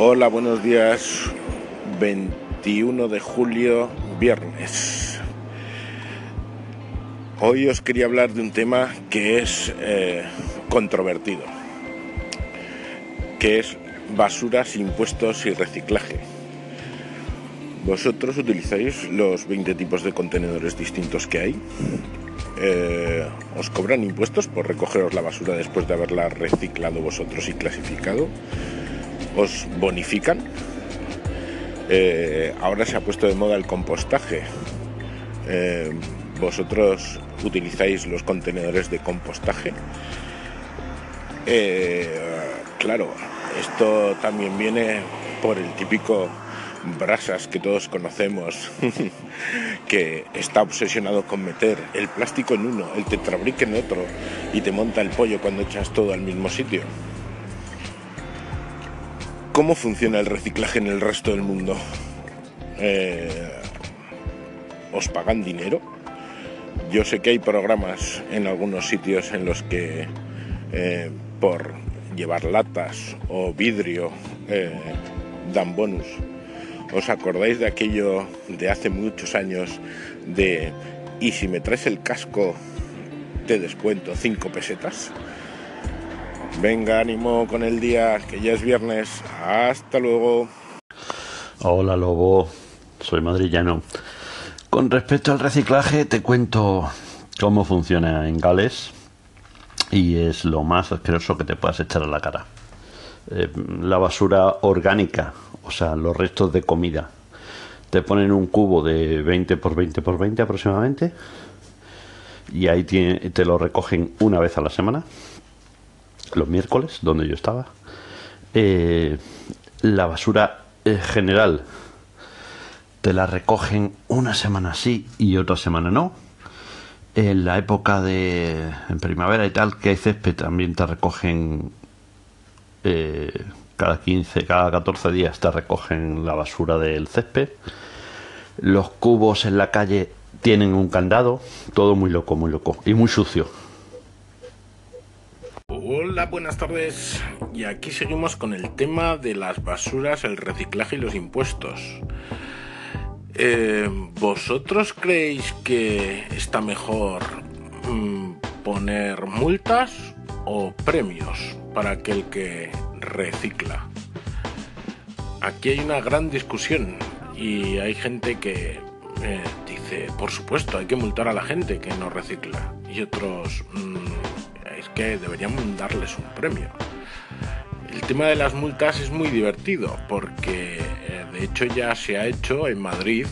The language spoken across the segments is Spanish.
Hola, buenos días. 21 de julio, viernes. Hoy os quería hablar de un tema que es eh, controvertido, que es basuras, impuestos y reciclaje. Vosotros utilizáis los 20 tipos de contenedores distintos que hay. Eh, os cobran impuestos por recogeros la basura después de haberla reciclado vosotros y clasificado. Os bonifican. Eh, ahora se ha puesto de moda el compostaje. Eh, vosotros utilizáis los contenedores de compostaje. claro, esto también viene por el típico Brasas que todos conocemos, que está obsesionado con meter el plástico en uno, el tetrabrique en otro y te monta el pollo cuando echas todo al mismo sitio. ¿Cómo funciona el reciclaje en el resto del mundo? Eh, ¿Os pagan dinero? Yo sé que hay programas en algunos sitios en los que eh, por llevar latas o vidrio eh, dan bonus ¿Os acordáis de aquello de hace muchos años de y si me traes el casco te descuento 5 pesetas? Venga, ánimo con el día, que ya es viernes. Hasta luego. Hola Lobo, soy madrillano. Con respecto al reciclaje, te cuento cómo funciona en Gales y es lo más asqueroso que te puedas echar a la cara. Eh, la basura orgánica, o sea, los restos de comida. Te ponen un cubo de 20 por 20 por 20 aproximadamente y ahí te lo recogen una vez a la semana, los miércoles, donde yo estaba. Eh, la basura eh, general te la recogen una semana sí y otra semana no. En la época de en primavera y tal, que hay césped, también te recogen eh, cada 15, cada 14 días te recogen la basura del césped. Los cubos en la calle tienen un candado, todo muy loco, muy loco y muy sucio. Hola, buenas tardes. Y aquí seguimos con el tema de las basuras, el reciclaje y los impuestos. Eh, ¿Vosotros creéis que está mejor mm, poner multas o premios para aquel que recicla. Aquí hay una gran discusión y hay gente que eh, dice, por supuesto, hay que multar a la gente que no recicla. Y otros, mm, es que deberían darles un premio. El tema de las multas es muy divertido porque eh, de hecho ya se ha hecho en Madrid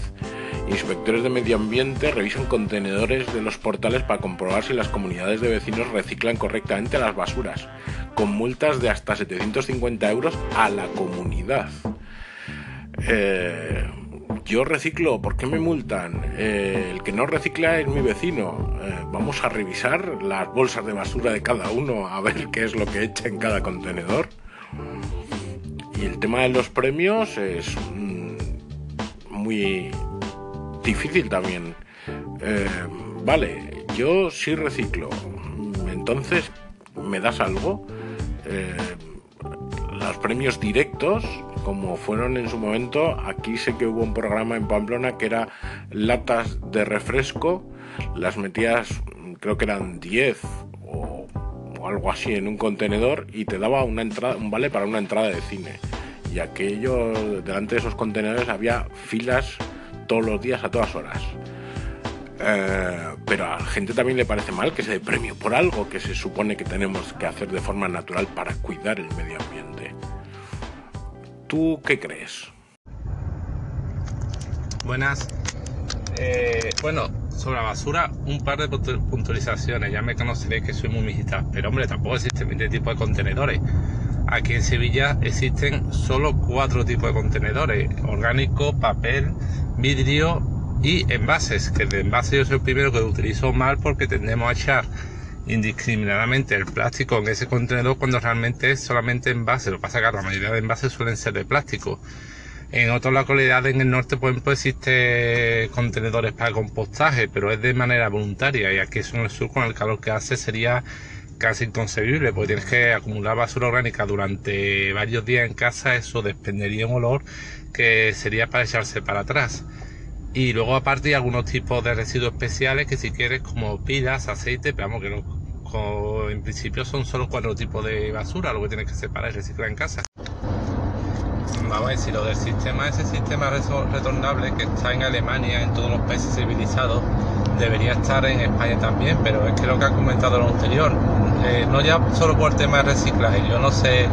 Inspectores de medio ambiente revisan contenedores de los portales para comprobar si las comunidades de vecinos reciclan correctamente las basuras, con multas de hasta 750 euros a la comunidad. Eh, yo reciclo, ¿por qué me multan? Eh, el que no recicla es mi vecino. Eh, vamos a revisar las bolsas de basura de cada uno a ver qué es lo que echa en cada contenedor. Y el tema de los premios es mm, muy difícil también. Eh, vale, yo sí reciclo. Entonces, ¿me das algo? Los premios directos, como fueron en su momento, aquí sé que hubo un programa en Pamplona que era latas de refresco, las metías, creo que eran 10 o, algo así en un contenedor y te daba una entrada, un vale para una entrada de cine. Y aquello, delante de esos contenedores había filas todos los días a todas horas. Eh, pero a la gente también le parece mal que se dé premio por algo que se supone que tenemos que hacer de forma natural para cuidar el medio ambiente. ¿Tú qué crees? Buenas. Eh, bueno, sobre la basura, un par de puntualizaciones. Ya me conoceréis que soy muy mijita, pero hombre, tampoco existen 20 tipos de contenedores. Aquí en Sevilla existen solo cuatro tipos de contenedores: orgánico, papel, vidrio y envases, que de envase yo soy el primero que lo utilizo mal porque tendemos a echar indiscriminadamente el plástico en ese contenedor cuando realmente es solamente envase. Lo que pasa es que la mayoría de envases suelen ser de plástico. En otras localidades en el norte, por ejemplo, existen contenedores para compostaje, pero es de manera voluntaria y aquí en el sur con el calor que hace sería casi inconcebible, porque tienes que acumular basura orgánica durante varios días en casa, eso desprendería un olor que sería para echarse para atrás. Y luego aparte hay algunos tipos de residuos especiales que si quieres como pilas, aceite, pero que no, en principio son solo cuatro tipos de basura lo que tienes que separar y reciclar en casa. Vamos a decir, lo del sistema, ese sistema retornable que está en Alemania, en todos los países civilizados, debería estar en España también, pero es que lo que ha comentado lo anterior, eh, no ya solo por el tema de reciclaje, yo no sé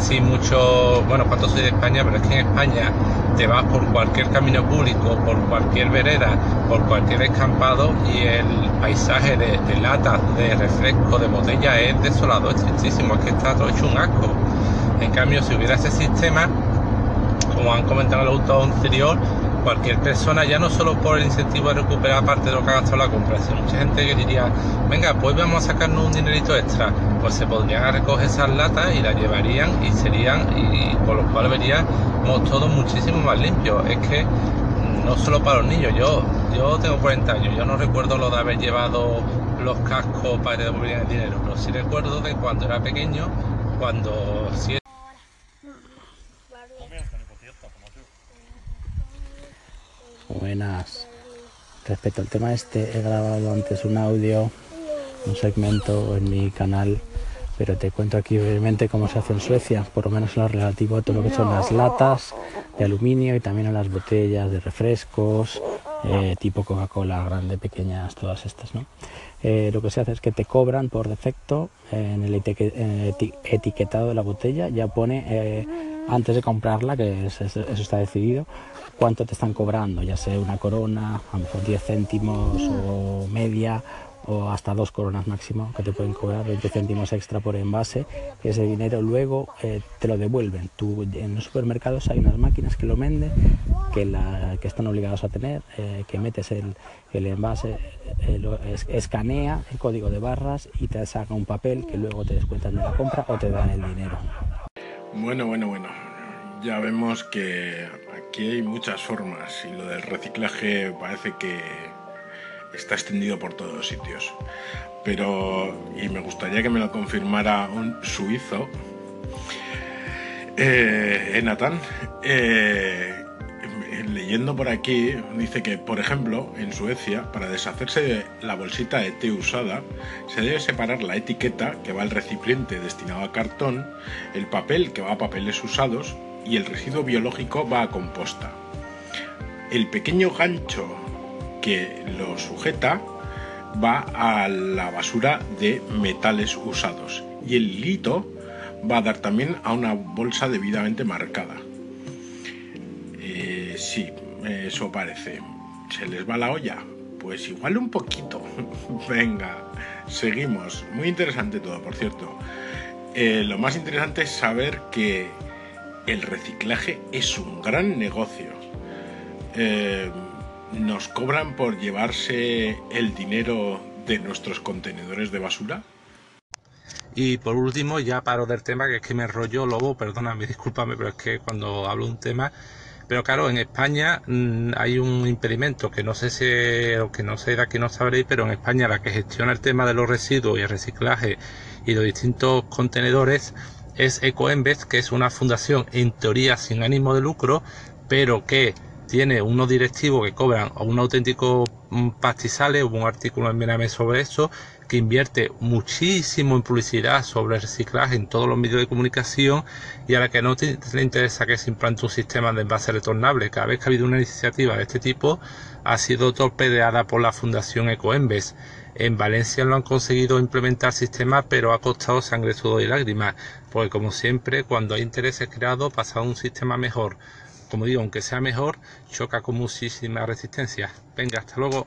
si mucho, bueno, cuánto soy de España, pero es que en España te vas por cualquier camino público, por cualquier vereda, por cualquier escampado y el paisaje de, latas, de refresco, de botella es desolado, es tristísimo, es que está todo hecho un asco. En cambio, si hubiera ese sistema, como han comentado en el auto anterior, cualquier persona, ya no solo por el incentivo de recuperar parte de lo que ha gastado la compra, sino mucha gente que diría, venga, pues vamos a sacarnos un dinerito extra, pues se podrían recoger esas latas y las llevarían y serían, y, por lo cual veríamos todos muchísimo más limpios. Es que no solo para los niños, yo, yo tengo 40 años, yo no recuerdo lo de haber llevado los cascos para que devolvieran el dinero, pero sí recuerdo de cuando era pequeño, cuando Buenas. Respecto al tema este, he grabado antes un audio, un segmento en mi canal, pero te cuento aquí brevemente cómo se hace en Suecia, por lo menos en lo relativo a todo lo que son las latas de aluminio y también a las botellas de refrescos, eh, tipo Coca-Cola, grande, pequeñas, todas estas, ¿no? Eh, lo que se hace es que te cobran por defecto en el, etiquetado de la botella, ya pone eh, antes de comprarla, que eso está decidido, cuánto te están cobrando, ya sea una corona, a lo mejor 10 céntimos o media o hasta dos coronas máximo que te pueden cobrar 20 céntimos extra por envase y ese dinero luego eh, te lo devuelven. Tú, en los supermercados hay unas máquinas que lo venden que, que están obligados a tener eh, que metes el, envase eh, escanea el código de barras y te saca un papel que luego te descuentan de la compra o te dan el dinero bueno bueno bueno ya vemos que aquí hay muchas formas y lo del reciclaje parece que está extendido por todos los sitios. Pero, y me gustaría que me lo confirmara un suizo, eh, Nathan, eh, leyendo por aquí, dice que, por ejemplo, en Suecia, para deshacerse de la bolsita de té usada, se debe separar la etiqueta que va al recipiente destinado a cartón, el papel que va a papeles usados y el residuo biológico va a composta. El pequeño gancho que lo sujeta va a la basura de metales usados y el hilito va a dar también a una bolsa debidamente marcada. Eso parece. ¿Se les va la olla? Pues igual un poquito. Venga, seguimos. Muy interesante todo, por cierto. Eh, lo más interesante es saber que el reciclaje es un gran negocio. Eh, ¿Nos cobran por llevarse el dinero de nuestros contenedores de basura? Y por último, ya paro del tema, que es que me rollo lobo, perdóname, discúlpame, pero es que cuando hablo un tema. Pero claro, en España mm, hay un impedimento que no sé si, o que no sé de aquí no sabréis, pero en España la que gestiona el tema de los residuos y el reciclaje y los distintos contenedores es Ecoembes, que es una fundación en teoría sin ánimo de lucro, pero que tiene unos directivos que cobran un auténtico mm, pastizales, hubo un artículo en Mename sobre eso, que invierte muchísimo en publicidad sobre el reciclaje en todos los medios de comunicación y a la que no le interesa que se implante un sistema de envase retornable. Cada vez que ha habido una iniciativa de este tipo ha sido torpedeada por la Fundación Ecoembes. En Valencia lo han conseguido implementar sistemas, pero ha costado sangre, sudor y lágrimas, porque como siempre, cuando hay intereses creados, pasa a un sistema mejor. Como digo, aunque sea mejor, choca con muchísima resistencia. Venga, hasta luego.